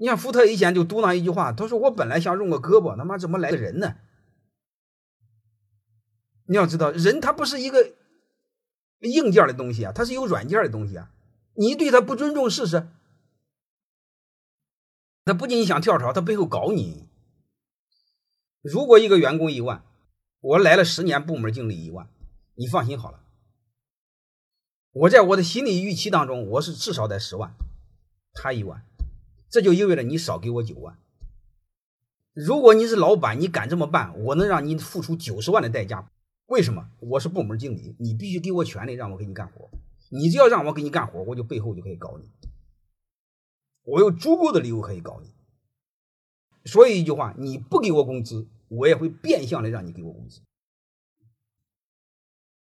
你像福特以前就嘟囔一句话，他说：“我本来想用个胳膊，他妈怎么来个人呢？”你要知道，人他不是一个硬件的东西啊，他是有软件的东西啊。你对他不尊重试试，他不仅想跳槽，他背后搞你。如果一个员工一万，我来了十年，部门经理一万，你放心好了。我在我的心理预期当中，我是至少得十万，他一万。这就意味着你少给我九万。如果你是老板，你敢这么办，我能让你付出九十万的代价。为什么？我是部门经理，你必须给我权利，让我给你干活。你只要让我给你干活，我就背后就可以搞你。我有足够的理由可以搞你。所以一句话，你不给我工资，我也会变相的让你给我工资。